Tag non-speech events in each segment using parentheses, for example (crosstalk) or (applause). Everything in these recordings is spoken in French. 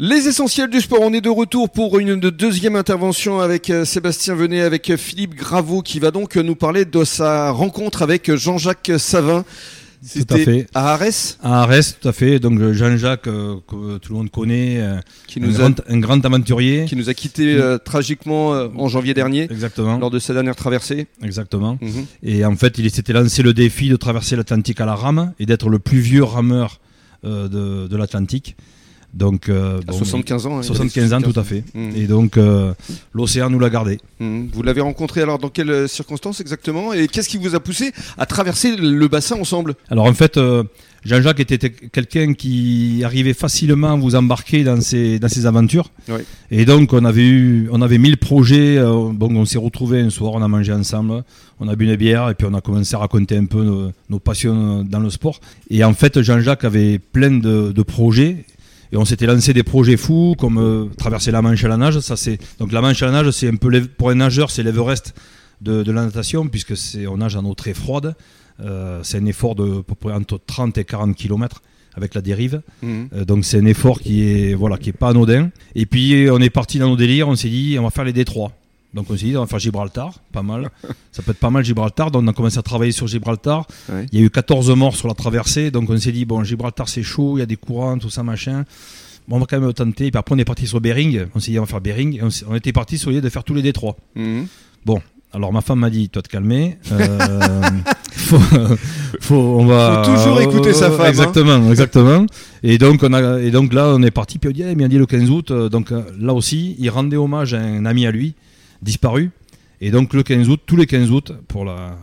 Les essentiels du sport, on est de retour pour une deuxième intervention avec euh, Sébastien Venet, avec Philippe Graveau qui va donc nous parler de sa rencontre avec Jean-Jacques Savin. Tout à fait. À Arès? À Arès, tout à fait. Donc Jean-Jacques, euh, que tout le monde connaît, euh, qui nous un, grand, un, grand, aventurier. Qui nous a quittés tragiquement en janvier dernier. Exactement. Lors de sa dernière traversée. Exactement. Mhm. Et en fait, il s'était lancé le défi de traverser l'Atlantique à la rame et d'être le plus vieux rameur de, de l'Atlantique. Donc, euh, à 75 ans. 75 hein, ans, tout à fait. Mmh. Et donc, euh, l'océan nous l'a gardé. Mmh. Vous l'avez rencontré alors dans quelles circonstances exactement? Et qu'est-ce qui vous a poussé à traverser le bassin ensemble? Alors, en fait, euh, Jean-Jacques était quelqu'un qui arrivait facilement à vous embarquer dans ses, dans ses aventures. Oui. Et donc, on avait eu, on avait mille projets. bon, on s'est retrouvés un soir, on a mangé ensemble, on a bu une bière et puis on a commencé à raconter un peu nos, nos passions dans le sport. Et en fait, Jean-Jacques avait plein de, de projets et on s'était lancé des projets fous comme euh, traverser la Manche à la nage. Ça c'est donc la Manche à la nage, c'est un peu pour un nageur, c'est l'Everest de, de, la natation puisque c'est on nage en eau très froide. Euh, c'est un effort de peu près entre 30 et 40 km avec la dérive. Mhm. Euh, donc c'est un effort qui est voilà qui est pas anodin. Et puis on est parti dans nos délires. On s'est dit on va faire les détroits. Donc on s'est dit, on va faire Gibraltar, pas mal. (laughs) Ça peut être pas mal Gibraltar. Donc on a commencé à travailler sur Gibraltar. Il y a eu 14 morts sur la traversée. Donc on s'est dit, bon, Gibraltar c'est chaud, il y a des courants, tout ça, machin. Bon, on va quand même tenter. Et puis après on est parti sur Bering. On s'est dit, on va faire Bering. on, était parti sur l'idée de faire tous les détroits. Mhm. Bon, alors ma femme m'a dit, toi te calmer. Euh, (laughs) faut, faut, on va faut toujours écouter sa femme. Hein. Exactement, exactement. Et donc on a, et donc là on est parti. Puis on dit, eh, dit le 15 août. Euh, donc euh, là aussi, il rendait hommage à un ami à lui disparu. Et donc le 15 août, tous les 15 août, pour la,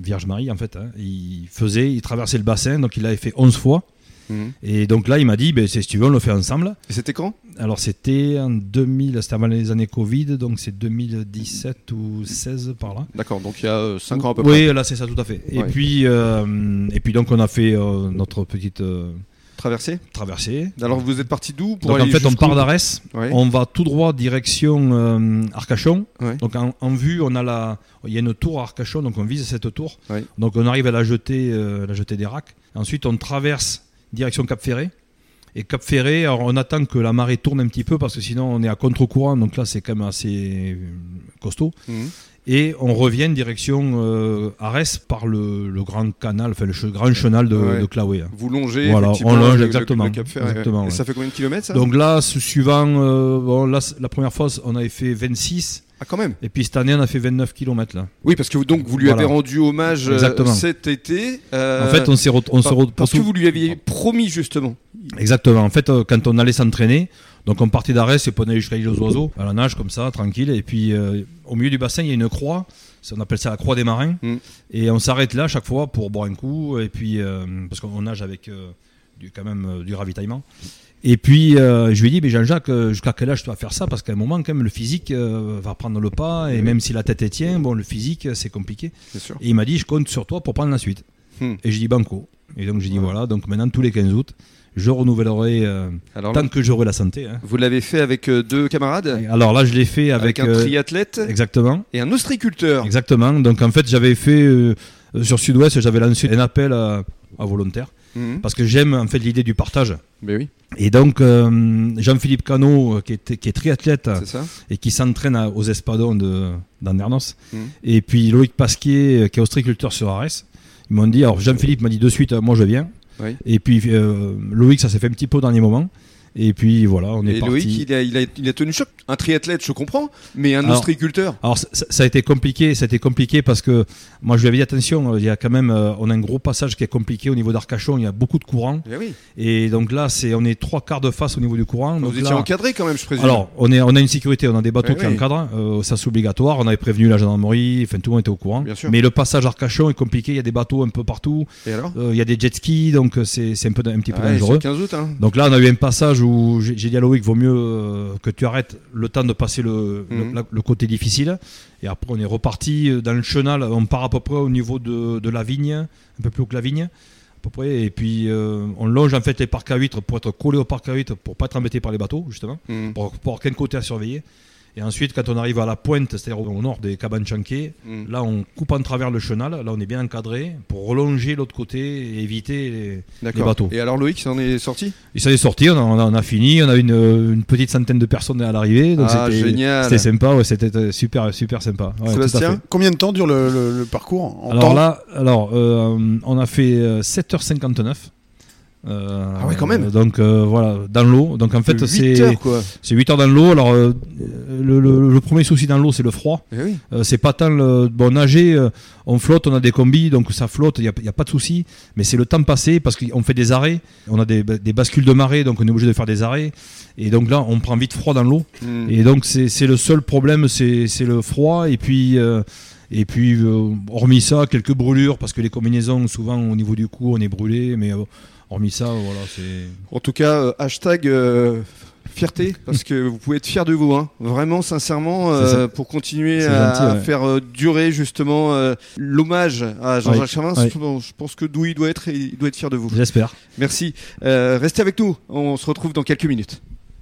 Vierge Marie en fait, hein, il faisait, il traversait le bassin, donc il l'avait fait 11 fois. Mhm. Et donc là, il m'a dit, ben, si tu veux, on le fait ensemble. Et c'était quand? Alors c'était en 2000, c'était avant les années Covid, donc c'est 2017 ou 16 par là. D'accord, donc il y a 5 ans à peu près. Oui, là c'est ça tout à fait. Et, puis, euh, et puis donc on a fait euh, notre petite... Euh, Traversée Traversée. Alors vous êtes parti d'où pour Donc en fait on part d'Arès, on va tout droit direction euh, Arcachon. Donc en, vue on a la, il y a une tour à Arcachon donc on vise cette tour. Donc on arrive à la jetée, euh, la jetée des racks. Ensuite on traverse direction Cap Ferré. Et Cap Ferré, alors on attend que la marée tourne un petit peu parce que sinon on est à contre-courant, donc là c'est quand même assez euh, costaud. Mhm et on revient direction euh, Arès par le, grand canal, enfin le grand chenal de, ouais. Claoué. Vous longez Voilà, on longe exactement. et ça fait combien de kilomètres ça? Donc là, suivant, euh, bon, là, la première fois, on avait fait 26. Ah quand même. Et puis cette année, on a fait 29 km là. Oui, parce que donc vous lui avez rendu hommage euh, cet été. Euh, en fait, on s'est on se parce que vous lui aviez promis justement. Exactement. En fait, quand on allait s'entraîner, donc on partait d'arrêt, c'est pour aller jusqu'à l'île aux oiseaux, à la nage comme ça, tranquille. Et puis euh, au milieu du bassin, il y a une croix, on appelle ça la croix des marins. Mm. Et on s'arrête là chaque fois pour boire un coup, et puis euh, parce qu'on nage avec euh, du, quand même du ravitaillement. Et puis je lui ai dit, mais Jean-Jacques, jusqu'à quel âge tu vas faire ça? Parce qu'à un moment, quand même, le physique va prendre le pas, et même si la tête est tient, bon, le physique, c'est compliqué. Et il m'a dit, je compte sur toi pour prendre la suite. Mm. Et j'ai dit banco. Et donc j'ai dit, voilà, donc maintenant tous les 15 août, je renouvellerai euh, tant que j'aurai la santé. Hein. Vous l'avez fait avec euh, deux camarades? Alors là, je l'ai fait avec, un euh, triathlète? exactement et un ostriculteur? Exactement. Donc en fait, j'avais fait sur Sud-Ouest, j'avais lancé un appel à, volontaires mhm. parce que j'aime en fait l'idée du partage. Mais oui. Et donc Jean-Philippe Cano, qui est, qui est triathlète et qui s'entraîne aux Espadons d'Andernos, mhm. et puis Loïc Pasquier, qui est ostriculteur sur Arès. Ils m'ont dit, alors Jean-Philippe m'a dit de suite, moi je viens. Et puis euh, Loïc, ça s'est fait un petit peu au dernier moment. Et puis voilà, on est et Loïc, il a, il, a, tenu choc. Un triathlète, je comprends, mais un ostriculteur. Alors ça, a été compliqué, ça a été compliqué parce que moi je lui avais dit attention, il y a quand même, euh, on a un gros passage qui est compliqué au niveau d'Arcachon, il y a beaucoup de courant. Eh et, donc là, c'est, on est trois quarts de face au niveau du courant. Vous étiez encadré quand même, je présume. Alors on est, on a une sécurité, on a des bateaux eh qui encadrent, euh, ça c'est obligatoire. On avait prévenu la gendarmerie, enfin tout le monde était au courant. Bien sûr. Mais le passage Arcachon est compliqué, il y a des bateaux un peu partout. Et alors? Euh, Il y a des jet skis, donc c'est, un peu un petit peu dangereux. 15 août, hein. Donc là, on a eu un passage où j'ai dit à Loïc, vaut mieux euh, que tu arrêtes le temps de passer le, mhm. le, côté difficile. Et après, on est reparti dans le chenal. On part à peu près au niveau de, de la vigne, un peu plus haut que la vigne. À peu près. Et puis, euh, on longe en fait les parcs à huîtres pour être collé au parc à huîtres pour pas être embêté par les bateaux, justement, mhm. pour, pour avoir qu'un côté à surveiller. Et ensuite, quand on arrive à la pointe, c'est-à-dire au nord des cabanes chanquées, mm. là on coupe en travers le chenal, là on est bien encadré pour relonger l'autre côté et éviter les, bateaux. Et alors Loïc, ça en est sorti? Il s'en est sorti, on a, fini, on a une, une petite centaine de personnes à l'arrivée. Donc ah, c'était sympa, c'était super, super sympa. Sébastien, combien de temps dure le, parcours en Alors là, alors, euh, on a fait 7h59. Euh, euh, ah ouais, quand même. Donc euh, voilà, dans l'eau. Donc en fait, c'est c'est 8 heures dans l'eau. Alors euh, le, premier souci dans l'eau, c'est le froid. Eh c'est pas tant le bon nager. on flotte, on a des combis, donc ça flotte. Il n'y a, pas de souci. Mais c'est le temps passé parce qu'on fait des arrêts. On a des, bascules de marée, donc on est obligé de faire des arrêts. Et donc là, on prend vite froid dans l'eau. Hmm. Et donc c'est le seul problème, c'est le froid. Et puis et puis, hormis ça, quelques brûlures, parce que les combinaisons, souvent au niveau du cou, on est brûlé, mais hormis ça, voilà, c'est. En tout cas, euh, hashtag euh, fierté, parce que vous pouvez être fier de vous, hein. vraiment, sincèrement, euh, pour continuer à, faire durer justement l'hommage à Jean-Jacques Chavin. Je pense que Douy doit être, il doit être fier de vous. J'espère. Merci. restez avec nous, on se retrouve dans quelques minutes.